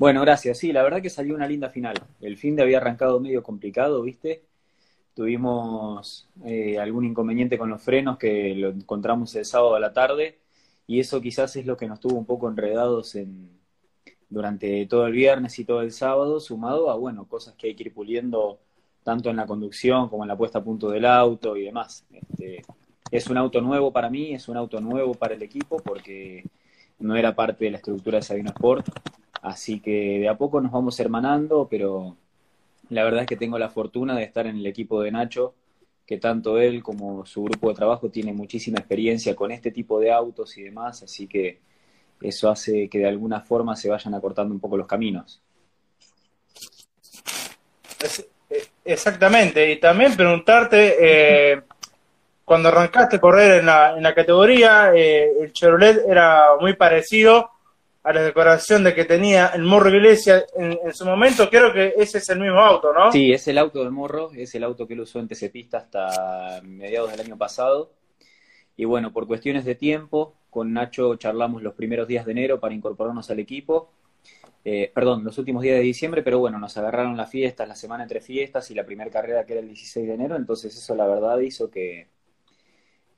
Bueno, gracias. Sí, la verdad que salió una linda final. El fin de había arrancado medio complicado, ¿viste? Tuvimos eh, algún inconveniente con los frenos que lo encontramos el sábado a la tarde y eso quizás es lo que nos tuvo un poco enredados en, durante todo el viernes y todo el sábado, sumado a, bueno, cosas que hay que ir puliendo tanto en la conducción como en la puesta a punto del auto y demás. Este, es un auto nuevo para mí, es un auto nuevo para el equipo porque no era parte de la estructura de Sabino Sport, así que de a poco nos vamos hermanando, pero la verdad es que tengo la fortuna de estar en el equipo de Nacho, que tanto él como su grupo de trabajo tiene muchísima experiencia con este tipo de autos y demás, así que eso hace que de alguna forma se vayan acortando un poco los caminos. Exactamente, y también preguntarte, eh, cuando arrancaste a correr en la, en la categoría, eh, el Chevrolet era muy parecido a la decoración de que tenía el Morro Iglesia en, su momento. Creo que ese es el mismo auto, ¿no? Sí, es el auto de Morro, es el auto que él usó en TC Pista hasta mediados del año pasado. Y bueno, por cuestiones de tiempo, con Nacho charlamos los primeros días de enero para incorporarnos al equipo. Eh, perdón, los últimos días de diciembre, pero bueno, nos agarraron las fiestas, la semana entre fiestas y la primera carrera que era el 16 de enero, entonces eso la verdad hizo que,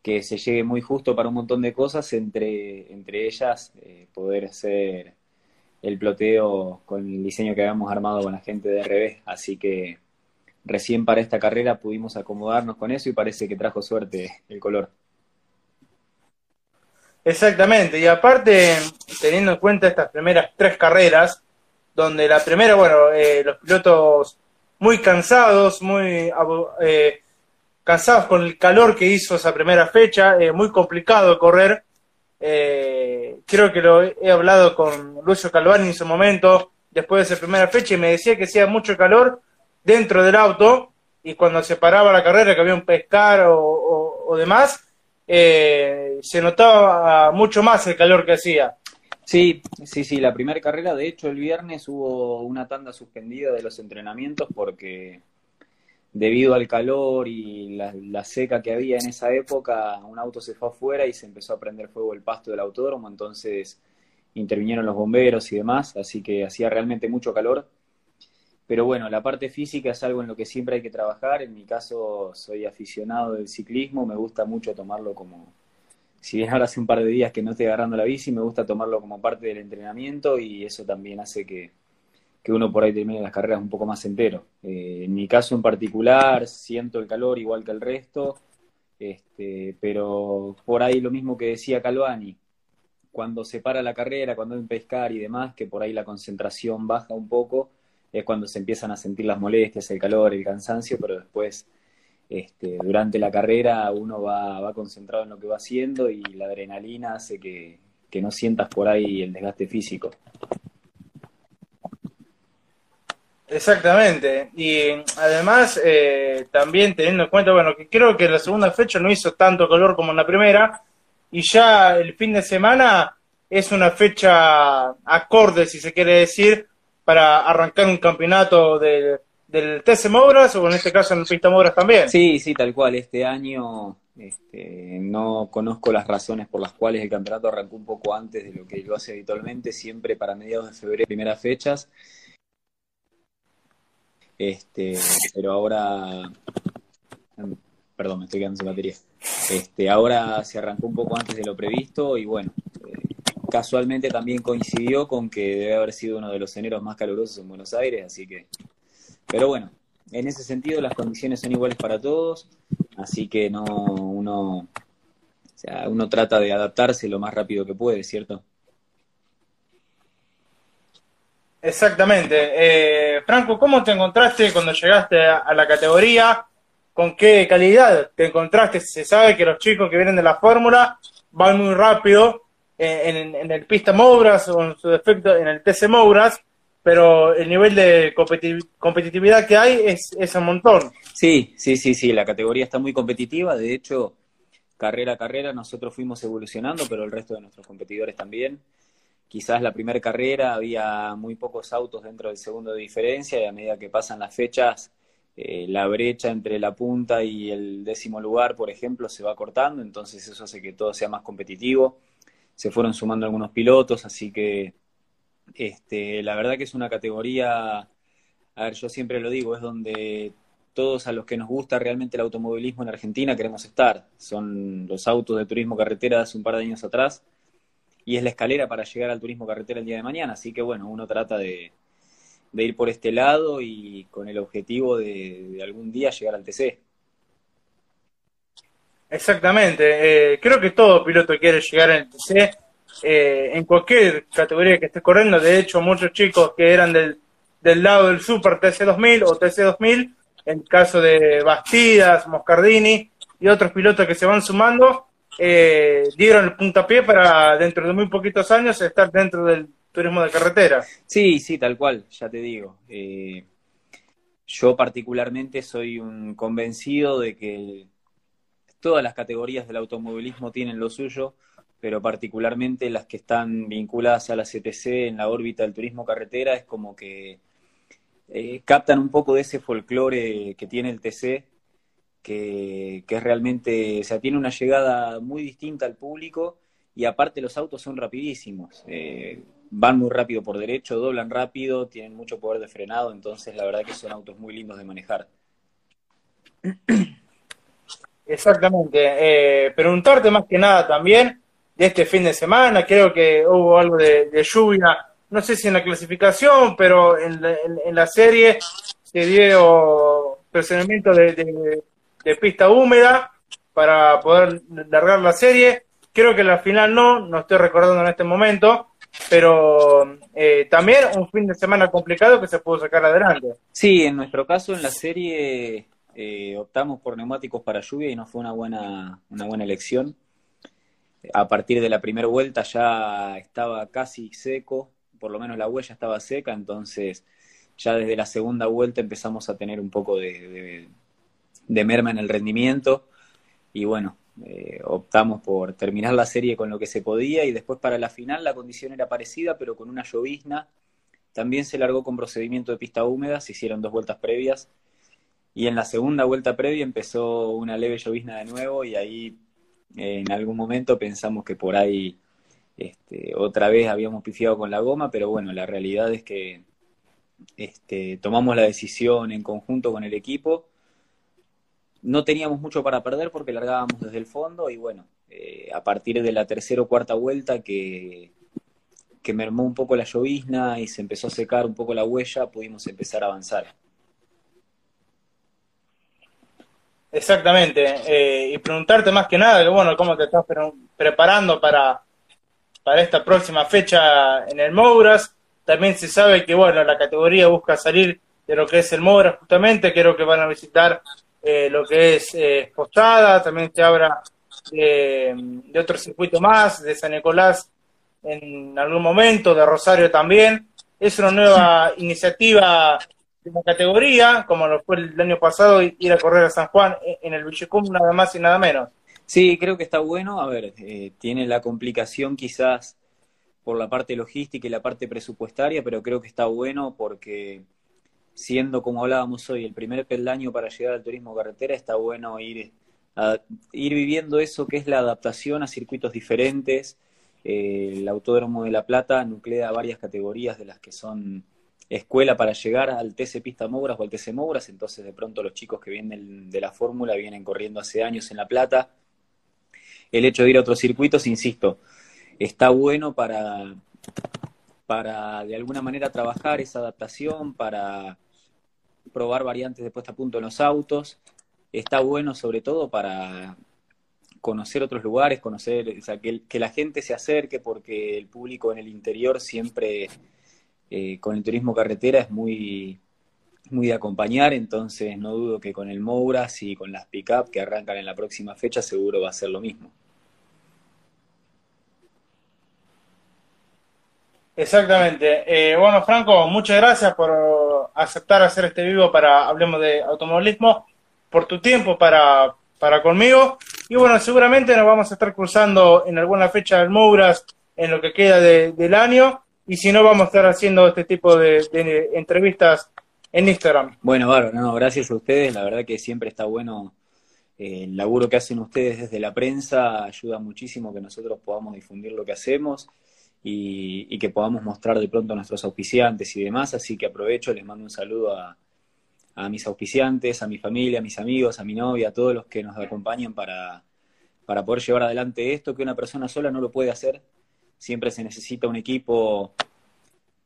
que se llegue muy justo para un montón de cosas, entre, entre ellas eh, poder hacer el ploteo con el diseño que habíamos armado con la gente de RB. Así que recién para esta carrera pudimos acomodarnos con eso y parece que trajo suerte el color. Exactamente, y aparte, teniendo en cuenta estas primeras tres carreras, donde la primera, bueno, eh, los pilotos muy cansados, muy eh, cansados con el calor que hizo esa primera fecha, eh, muy complicado correr. Eh, creo que lo he hablado con Lucio Calvani en su momento, después de esa primera fecha, y me decía que hacía mucho calor dentro del auto, y cuando se paraba la carrera, que había un pescar o, demás, eh, se notaba mucho más el calor que hacía. Sí, sí, sí, la primera carrera, de hecho el viernes hubo una tanda suspendida de los entrenamientos porque debido al calor y la, seca que había en esa época, un auto se fue afuera y se empezó a prender fuego el pasto del autódromo, entonces intervinieron los bomberos y demás, así que hacía realmente mucho calor. Pero bueno, la parte física es algo en lo que siempre hay que trabajar. En mi caso, soy aficionado del ciclismo, me gusta mucho tomarlo como, si bien ahora hace un par de días que no estoy agarrando la bici, me gusta tomarlo como parte del entrenamiento y eso también hace que, que uno por ahí termine las carreras un poco más entero. Eh, en mi caso en particular, siento el calor igual que el resto, este, pero por ahí lo mismo que decía Calvani, cuando se para la carrera, cuando hay un pescar y demás, que por ahí la concentración baja un poco, es cuando se empiezan a sentir las molestias, el calor, el cansancio, pero después, este, durante la carrera, uno va, va concentrado en lo que va haciendo y la adrenalina hace que no sientas por ahí el desgaste físico. Exactamente. Y además, eh, también teniendo en cuenta, bueno, que creo que la segunda fecha no hizo tanto calor como en la primera, y ya el fin de semana es una fecha acorde, si se quiere decir, para arrancar un campeonato del, del TC Mouras, o en este caso en el Pista Mouras también. Sí, sí, tal cual. Este año este, no conozco las razones por las cuales el campeonato arrancó un poco antes de lo que lo hace habitualmente, siempre para mediados de febrero, primeras fechas. Este, pero ahora, perdón, me estoy quedando sin batería. Este, ahora se arrancó un poco antes de lo previsto y bueno, eh, casualmente también coincidió con que debe haber sido uno de los eneros más calurosos en Buenos Aires, así que, pero bueno, en ese sentido las condiciones son iguales para todos, así que no, uno, o sea, uno trata de adaptarse lo más rápido que puede, ¿cierto? Exactamente. Eh, Franco, ¿cómo te encontraste cuando llegaste a, la categoría? ¿Con qué calidad te encontraste? Se sabe que los chicos que vienen de la fórmula van muy rápido en, el pista Mouras o en su defecto en el TC Mouras, pero el nivel de competitividad que hay es, es un montón. Sí, sí, sí, sí, la categoría está muy competitiva, de hecho, carrera a carrera nosotros fuimos evolucionando, pero el resto de nuestros competidores también quizás la primera carrera había muy pocos autos dentro del segundo de diferencia y a medida que pasan las fechas, eh, la brecha entre la punta y el décimo lugar, por ejemplo, se va cortando, entonces eso hace que todo sea más competitivo. Se fueron sumando algunos pilotos, así que Este, la verdad que es una categoría, a ver, yo siempre lo digo, es donde todos a los que nos gusta realmente el automovilismo en Argentina queremos estar. Son los autos de turismo carretera de hace un par de años atrás y es la escalera para llegar al turismo carretera el día de mañana. Así que bueno, uno trata de, ir por este lado y con el objetivo de, algún día llegar al TC. Exactamente, eh, creo que todo piloto quiere llegar al TC eh, en cualquier categoría que esté corriendo. De hecho, muchos chicos que eran del, del lado del Super TC2000 o TC2000 en caso de Bastidas, Moscardini y otros pilotos que se van sumando, eh, dieron el puntapié para dentro de muy poquitos años estar dentro del turismo de carretera. Sí, sí, tal cual, ya te digo. Eh, yo particularmente soy un convencido de que todas las categorías del automovilismo tienen lo suyo, pero particularmente las que están vinculadas a la CTC en la órbita del turismo carretera es como que eh, captan un poco de ese folclore que tiene el TC, que, es realmente, o sea, tiene una llegada muy distinta al público y aparte los autos son rapidísimos. Eh, van muy rápido por derecho, doblan rápido, tienen mucho poder de frenado, entonces la verdad que son autos muy lindos de manejar. Exactamente. Eh, preguntarte más que nada también de este fin de semana, creo que hubo algo de lluvia no sé si en la clasificación, pero en la, serie se dio procedimiento de, pista húmeda para poder largar la serie. Creo que la final no, no estoy recordando en este momento, pero eh, también un fin de semana complicado que se pudo sacar adelante. Sí, en nuestro caso en la serie eh, optamos por neumáticos para lluvia y no fue una buena, una buena elección. A partir de la primera vuelta ya estaba casi seco, por lo menos la huella estaba seca, entonces ya desde la segunda vuelta empezamos a tener un poco de, merma en el rendimiento y bueno, eh, optamos por terminar la serie con lo que se podía y después para la final la condición era parecida pero con una llovizna. También se largó con procedimiento de pista húmeda, se hicieron dos vueltas previas y en la segunda vuelta previa empezó una leve llovizna de nuevo y ahí en algún momento pensamos que por ahí este, otra vez habíamos pifiado con la goma, pero bueno, la realidad es que este, tomamos la decisión en conjunto con el equipo. No teníamos mucho para perder porque largábamos desde el fondo y bueno, eh, a partir de la tercera o cuarta vuelta que, que mermó un poco la llovizna y se empezó a secar un poco la huella, pudimos empezar a avanzar. Exactamente, eh, y preguntarte más que nada, bueno, cómo te estás preparando para, para esta próxima fecha en el Mouras. También se sabe que, bueno, la categoría busca salir de lo que es el Mouras justamente. Creo que van a visitar eh, lo que es eh, Postada. También se habla de, de otro circuito más, de San Nicolás en algún momento, de Rosario también. Es una nueva iniciativa de la categoría, como lo fue el año pasado, ir a correr a San Juan en el Villicum, nada más y nada menos. Sí, creo que está bueno. A ver, eh, tiene la complicación quizás por la parte logística y la parte presupuestaria, pero creo que está bueno porque siendo como hablábamos hoy el primer peldaño para llegar al turismo carretera, está bueno ir, ir viviendo eso que es la adaptación a circuitos diferentes. El Autódromo de La Plata nuclea varias categorías de las que son escuela para llegar al TC Pista Mouras o al TC Mouras, entonces de pronto los chicos que vienen de la fórmula vienen corriendo hace años en La Plata el hecho de ir a otros circuitos, insisto, está bueno para, para de alguna manera trabajar esa adaptación, para probar variantes de puesta a punto en los autos. Está bueno sobre todo para conocer otros lugares, conocer, o sea, que, la gente se acerque porque el público en el interior siempre eh, con el turismo carretera es muy, muy de acompañar, entonces no dudo que con el Mouras y con las pick-up que arrancan en la próxima fecha seguro va a ser lo mismo. Exactamente. Eh, bueno, Franco, muchas gracias por aceptar hacer este vivo para Hablemos de Automovilismo, por tu tiempo para, para conmigo. Y bueno, seguramente nos vamos a estar cruzando en alguna fecha del Mouras en lo que queda del año. Y si no, vamos a estar haciendo este tipo de, entrevistas en Instagram. Bueno, bárbaro, no, gracias a ustedes. La verdad que siempre está bueno eh, el laburo que hacen ustedes desde la prensa. Ayuda muchísimo que nosotros podamos difundir lo que hacemos y, que podamos mostrar de pronto a nuestros auspiciantes y demás. Así que aprovecho, les mando un saludo a, a mis auspiciantes, a mi familia, a mis amigos, a mi novia, a todos los que nos acompañan para, para poder llevar adelante esto, que una persona sola no lo puede hacer. Siempre se necesita un equipo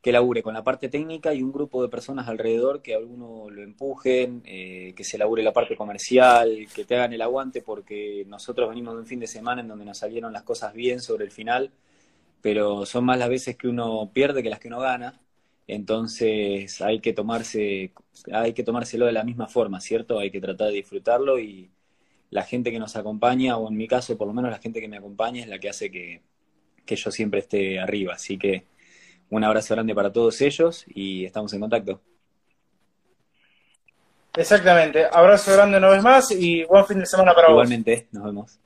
que labure con la parte técnica y un grupo de personas alrededor que alguno lo empujen, eh, que se labure la parte comercial, que te hagan el aguante, porque nosotros venimos de un fin de semana en donde nos salieron las cosas bien sobre el final, pero son más las veces que uno pierde que las que uno gana. Entonces hay que tomarse, hay que tomárselo de la misma forma, ¿cierto? Hay que tratar de disfrutarlo y la gente que nos acompaña, o en mi caso por lo menos la gente que me acompaña, es la que hace que, que yo siempre esté arriba. Así que un abrazo grande para todos ellos y estamos en contacto. Exactamente. Abrazo grande una vez más y buen fin de semana para vos. Igualmente, nos vemos.